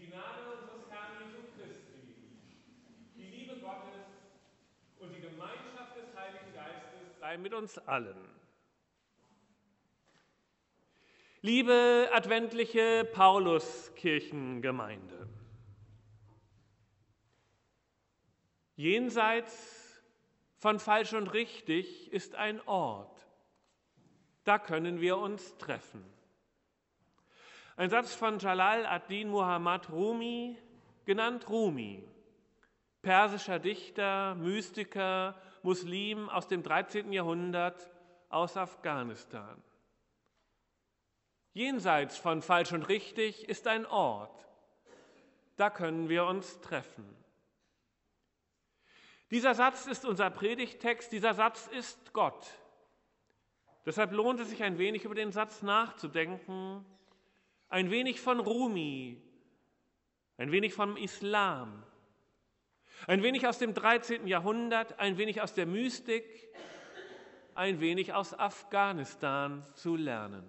Die Gnade unseres Herrn Jesu Christi, die Liebe Gottes und die Gemeinschaft des Heiligen Geistes sei mit uns allen. Liebe adventliche Pauluskirchengemeinde, jenseits von falsch und richtig ist ein Ort, da können wir uns treffen. Ein Satz von Jalal ad-Din Muhammad Rumi, genannt Rumi, persischer Dichter, Mystiker, Muslim aus dem 13. Jahrhundert aus Afghanistan. Jenseits von falsch und richtig ist ein Ort, da können wir uns treffen. Dieser Satz ist unser Predigtext, dieser Satz ist Gott. Deshalb lohnt es sich ein wenig über den Satz nachzudenken ein wenig von Rumi, ein wenig vom Islam, ein wenig aus dem 13. Jahrhundert, ein wenig aus der Mystik, ein wenig aus Afghanistan zu lernen.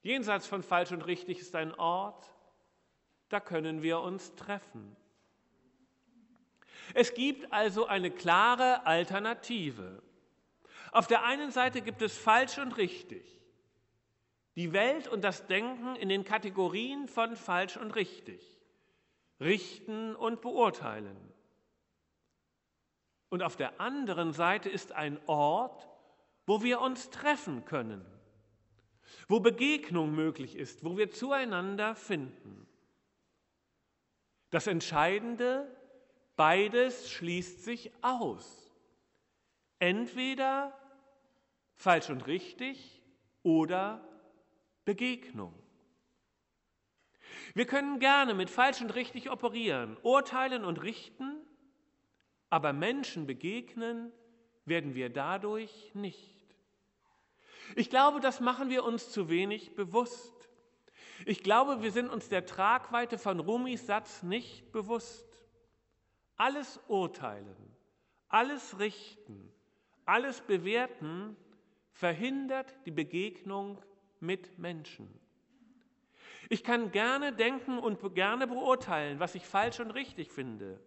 Jenseits von falsch und richtig ist ein Ort, da können wir uns treffen. Es gibt also eine klare Alternative. Auf der einen Seite gibt es falsch und richtig die Welt und das Denken in den Kategorien von falsch und richtig, richten und beurteilen. Und auf der anderen Seite ist ein Ort, wo wir uns treffen können, wo Begegnung möglich ist, wo wir zueinander finden. Das Entscheidende, beides schließt sich aus. Entweder falsch und richtig oder Begegnung. Wir können gerne mit falsch und richtig operieren, urteilen und richten, aber Menschen begegnen werden wir dadurch nicht. Ich glaube, das machen wir uns zu wenig bewusst. Ich glaube, wir sind uns der Tragweite von Rumis Satz nicht bewusst. Alles urteilen, alles richten, alles bewerten verhindert die Begegnung mit Menschen. Ich kann gerne denken und gerne beurteilen, was ich falsch und richtig finde.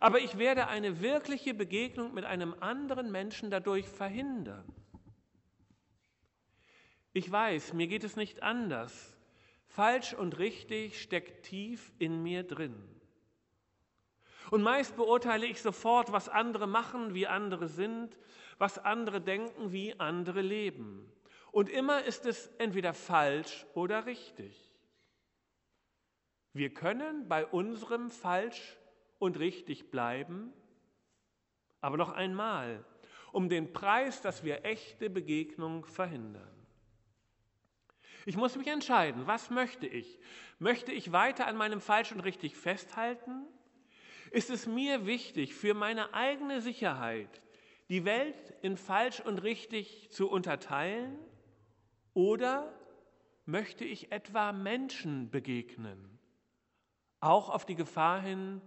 Aber ich werde eine wirkliche Begegnung mit einem anderen Menschen dadurch verhindern. Ich weiß, mir geht es nicht anders. Falsch und richtig steckt tief in mir drin. Und meist beurteile ich sofort, was andere machen, wie andere sind, was andere denken, wie andere leben. Und immer ist es entweder falsch oder richtig. Wir können bei unserem falsch und richtig bleiben, aber noch einmal, um den Preis, dass wir echte Begegnung verhindern. Ich muss mich entscheiden, was möchte ich? Möchte ich weiter an meinem falsch und richtig festhalten? Ist es mir wichtig, für meine eigene Sicherheit die Welt in falsch und richtig zu unterteilen? Oder möchte ich etwa Menschen begegnen, auch auf die Gefahr hin,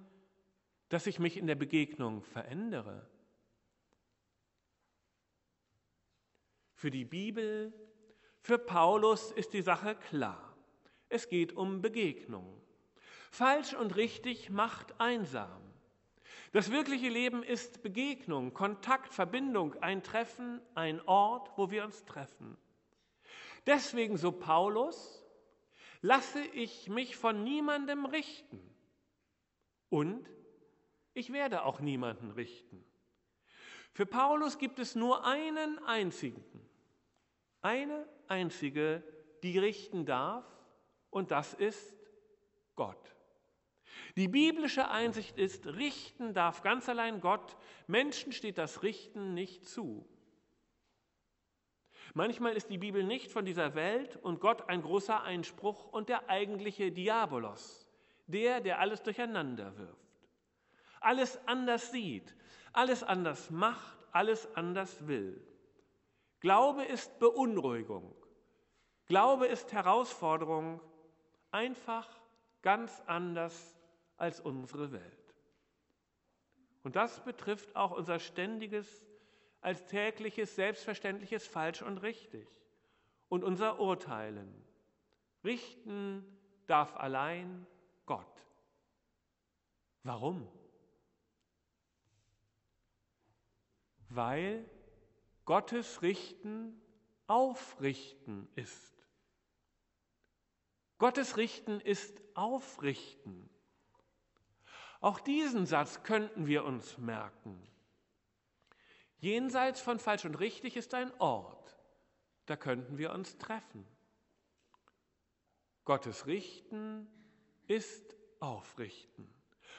dass ich mich in der Begegnung verändere? Für die Bibel, für Paulus ist die Sache klar. Es geht um Begegnung. Falsch und richtig macht einsam. Das wirkliche Leben ist Begegnung, Kontakt, Verbindung, ein Treffen, ein Ort, wo wir uns treffen. Deswegen, so Paulus, lasse ich mich von niemandem richten und ich werde auch niemanden richten. Für Paulus gibt es nur einen einzigen, eine einzige, die richten darf, und das ist Gott. Die biblische Einsicht ist, richten darf ganz allein Gott, Menschen steht das Richten nicht zu. Manchmal ist die Bibel nicht von dieser Welt und Gott ein großer Einspruch und der eigentliche Diabolos, der, der alles durcheinander wirft, alles anders sieht, alles anders macht, alles anders will. Glaube ist Beunruhigung, Glaube ist Herausforderung, einfach ganz anders als unsere Welt. Und das betrifft auch unser ständiges als tägliches, selbstverständliches falsch und richtig und unser Urteilen. Richten darf allein Gott. Warum? Weil Gottes Richten aufrichten ist. Gottes Richten ist aufrichten. Auch diesen Satz könnten wir uns merken. Jenseits von falsch und richtig ist ein Ort, da könnten wir uns treffen. Gottes Richten ist Aufrichten.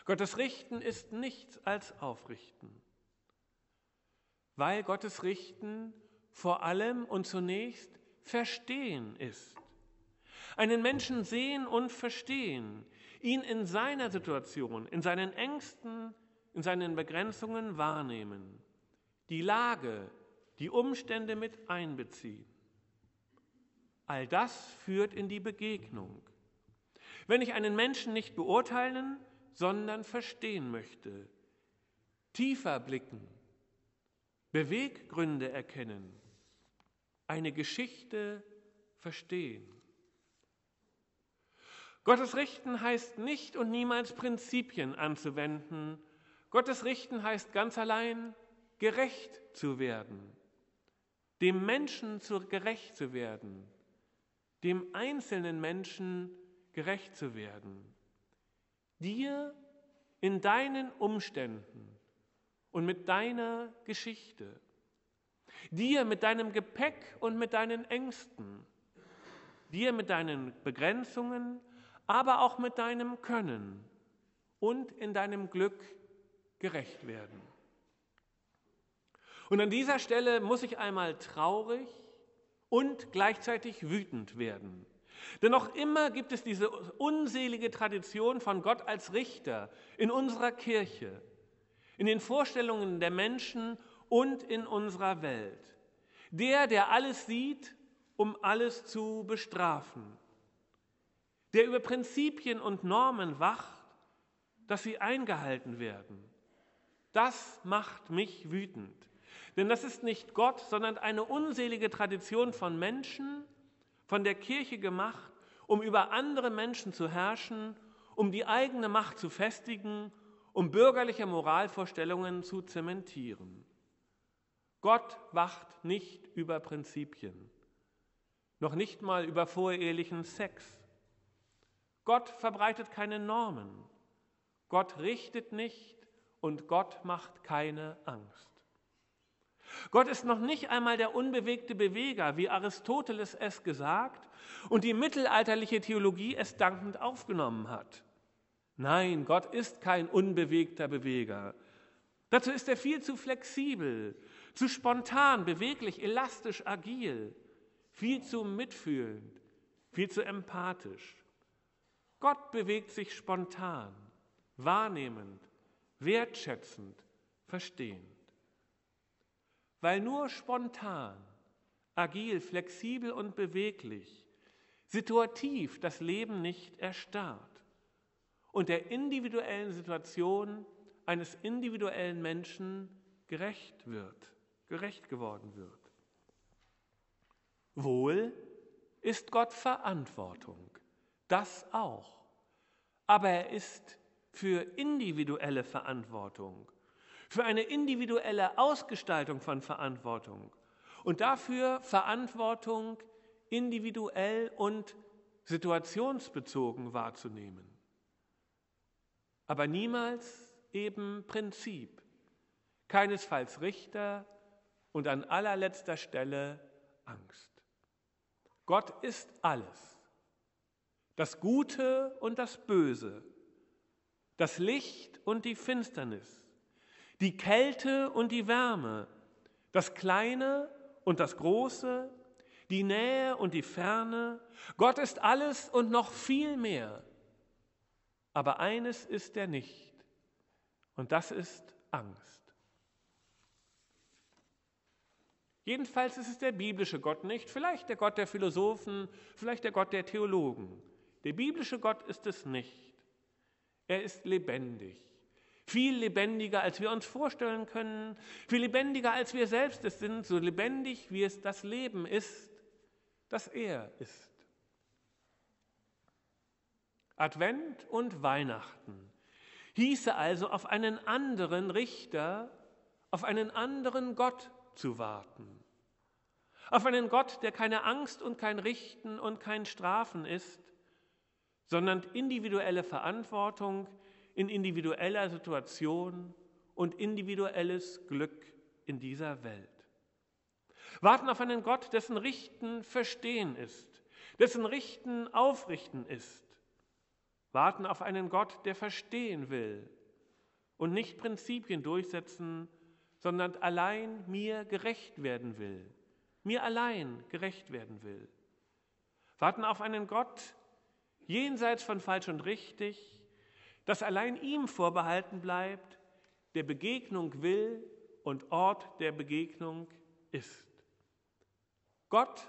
Gottes Richten ist nichts als Aufrichten. Weil Gottes Richten vor allem und zunächst Verstehen ist. Einen Menschen sehen und verstehen, ihn in seiner Situation, in seinen Ängsten, in seinen Begrenzungen wahrnehmen, die Lage, die Umstände mit einbeziehen. All das führt in die Begegnung. Wenn ich einen Menschen nicht beurteilen, sondern verstehen möchte, tiefer blicken, Beweggründe erkennen, eine Geschichte verstehen. Gottes Richten heißt nicht und niemals Prinzipien anzuwenden. Gottes Richten heißt ganz allein gerecht zu werden, dem Menschen zu gerecht zu werden, dem einzelnen Menschen gerecht zu werden, dir in deinen Umständen und mit deiner Geschichte, dir mit deinem Gepäck und mit deinen Ängsten, dir mit deinen Begrenzungen aber auch mit deinem Können und in deinem Glück gerecht werden. Und an dieser Stelle muss ich einmal traurig und gleichzeitig wütend werden. Denn noch immer gibt es diese unselige Tradition von Gott als Richter in unserer Kirche, in den Vorstellungen der Menschen und in unserer Welt. Der, der alles sieht, um alles zu bestrafen der über Prinzipien und Normen wacht, dass sie eingehalten werden. Das macht mich wütend. Denn das ist nicht Gott, sondern eine unselige Tradition von Menschen, von der Kirche gemacht, um über andere Menschen zu herrschen, um die eigene Macht zu festigen, um bürgerliche Moralvorstellungen zu zementieren. Gott wacht nicht über Prinzipien, noch nicht mal über vorehelichen Sex. Gott verbreitet keine Normen. Gott richtet nicht und Gott macht keine Angst. Gott ist noch nicht einmal der unbewegte Beweger, wie Aristoteles es gesagt und die mittelalterliche Theologie es dankend aufgenommen hat. Nein, Gott ist kein unbewegter Beweger. Dazu ist er viel zu flexibel, zu spontan, beweglich, elastisch, agil, viel zu mitfühlend, viel zu empathisch. Gott bewegt sich spontan, wahrnehmend, wertschätzend, verstehend. Weil nur spontan, agil, flexibel und beweglich, situativ das Leben nicht erstarrt und der individuellen Situation eines individuellen Menschen gerecht wird, gerecht geworden wird. Wohl ist Gott Verantwortung. Das auch. Aber er ist für individuelle Verantwortung, für eine individuelle Ausgestaltung von Verantwortung und dafür Verantwortung individuell und situationsbezogen wahrzunehmen. Aber niemals eben Prinzip, keinesfalls Richter und an allerletzter Stelle Angst. Gott ist alles das Gute und das Böse, das Licht und die Finsternis, die Kälte und die Wärme, das Kleine und das Große, die Nähe und die Ferne. Gott ist alles und noch viel mehr. Aber eines ist er nicht, und das ist Angst. Jedenfalls ist es der biblische Gott nicht, vielleicht der Gott der Philosophen, vielleicht der Gott der Theologen. Der biblische Gott ist es nicht. Er ist lebendig. Viel lebendiger, als wir uns vorstellen können, viel lebendiger, als wir selbst es sind, so lebendig, wie es das Leben ist, das er ist. Advent und Weihnachten hieße also auf einen anderen Richter, auf einen anderen Gott zu warten. Auf einen Gott, der keine Angst und kein Richten und kein Strafen ist, sondern individuelle Verantwortung in individueller Situation und individuelles Glück in dieser Welt. Warten auf einen Gott, dessen Richten Verstehen ist, dessen Richten Aufrichten ist. Warten auf einen Gott, der verstehen will und nicht Prinzipien durchsetzen, sondern allein mir gerecht werden will, mir allein gerecht werden will. Warten auf einen Gott, jenseits von falsch und richtig, das allein ihm vorbehalten bleibt, der Begegnung will und Ort der Begegnung ist. Gott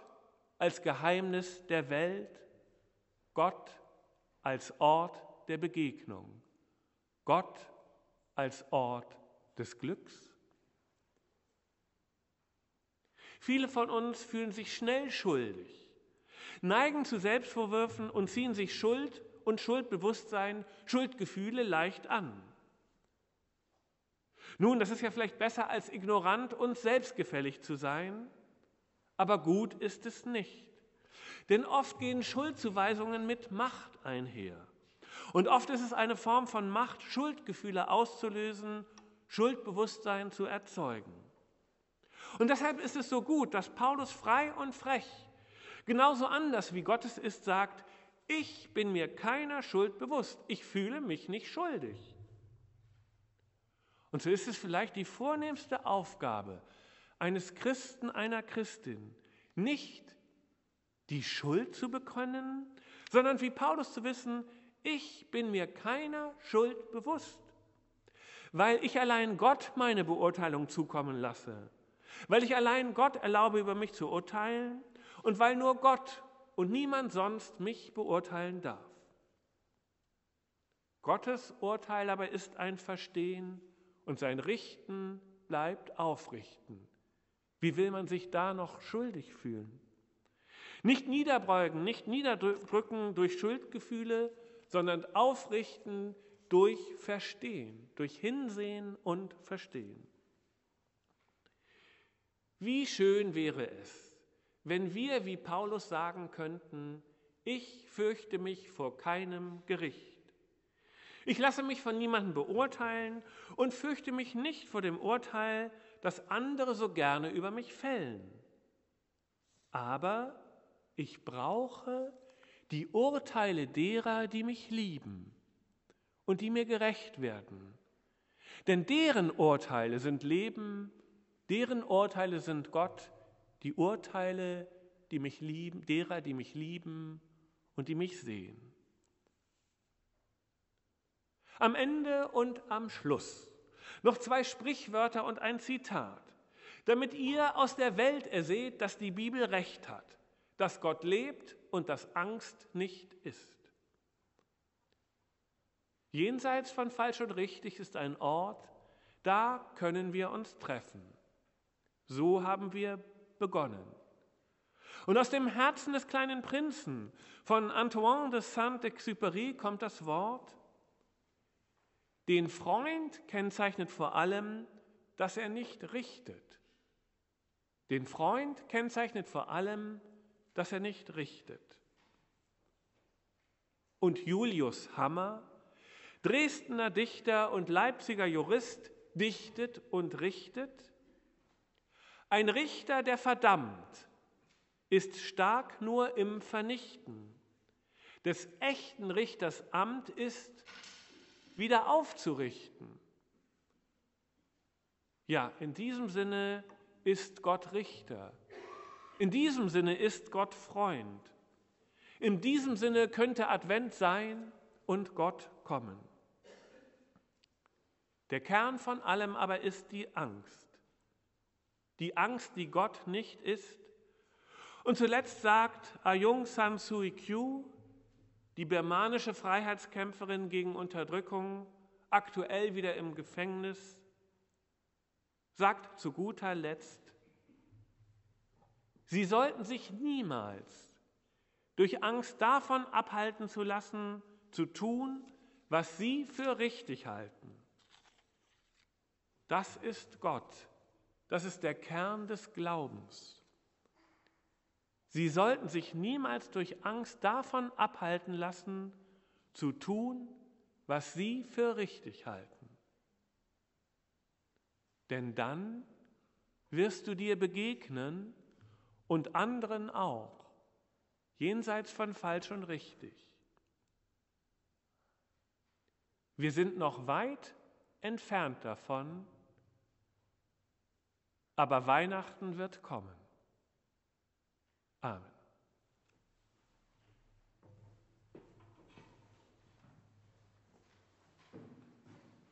als Geheimnis der Welt, Gott als Ort der Begegnung, Gott als Ort des Glücks. Viele von uns fühlen sich schnell schuldig, neigen zu Selbstvorwürfen und ziehen sich Schuld und Schuldbewusstsein, Schuldgefühle leicht an. Nun, das ist ja vielleicht besser als ignorant und selbstgefällig zu sein, aber gut ist es nicht. Denn oft gehen Schuldzuweisungen mit Macht einher. Und oft ist es eine Form von Macht, Schuldgefühle auszulösen, Schuldbewusstsein zu erzeugen. Und deshalb ist es so gut, dass Paulus frei und frech, genauso anders wie Gottes ist, sagt, ich bin mir keiner Schuld bewusst, ich fühle mich nicht schuldig. Und so ist es vielleicht die vornehmste Aufgabe eines Christen, einer Christin, nicht die Schuld zu bekennen, sondern wie Paulus zu wissen, ich bin mir keiner Schuld bewusst, weil ich allein Gott meine Beurteilung zukommen lasse, weil ich allein Gott erlaube, über mich zu urteilen und weil nur Gott und niemand sonst mich beurteilen darf. Gottes Urteil aber ist ein Verstehen und sein Richten bleibt aufrichten. Wie will man sich da noch schuldig fühlen? Nicht niederbeugen, nicht niederdrücken durch Schuldgefühle, sondern aufrichten durch Verstehen, durch Hinsehen und Verstehen. Wie schön wäre es, wenn wir wie Paulus sagen könnten, ich fürchte mich vor keinem Gericht. Ich lasse mich von niemandem beurteilen und fürchte mich nicht vor dem Urteil, das andere so gerne über mich fällen. Aber ich brauche die Urteile derer, die mich lieben und die mir gerecht werden. Denn deren Urteile sind Leben, deren Urteile sind Gott, die Urteile, die mich lieben, derer, die mich lieben und die mich sehen. Am Ende und am Schluss noch zwei Sprichwörter und ein Zitat, damit ihr aus der Welt erseht, dass die Bibel recht hat dass Gott lebt und dass Angst nicht ist. Jenseits von falsch und richtig ist ein Ort, da können wir uns treffen. So haben wir begonnen. Und aus dem Herzen des kleinen Prinzen von Antoine de Saint-Exupéry kommt das Wort, den Freund kennzeichnet vor allem, dass er nicht richtet. Den Freund kennzeichnet vor allem, dass er nicht richtet. Und Julius Hammer, Dresdner Dichter und Leipziger Jurist, dichtet und richtet. Ein Richter, der verdammt, ist stark nur im Vernichten. Des echten Richters Amt ist, wieder aufzurichten. Ja, in diesem Sinne ist Gott Richter. In diesem Sinne ist Gott Freund. In diesem Sinne könnte Advent sein und Gott kommen. Der Kern von allem aber ist die Angst. Die Angst, die Gott nicht ist. Und zuletzt sagt Aung San Suu Kyi, die birmanische Freiheitskämpferin gegen Unterdrückung, aktuell wieder im Gefängnis, sagt zu guter Letzt, Sie sollten sich niemals durch Angst davon abhalten zu lassen, zu tun, was sie für richtig halten. Das ist Gott. Das ist der Kern des Glaubens. Sie sollten sich niemals durch Angst davon abhalten lassen, zu tun, was sie für richtig halten. Denn dann wirst du dir begegnen und anderen auch, jenseits von falsch und richtig. Wir sind noch weit entfernt davon, aber Weihnachten wird kommen. Amen.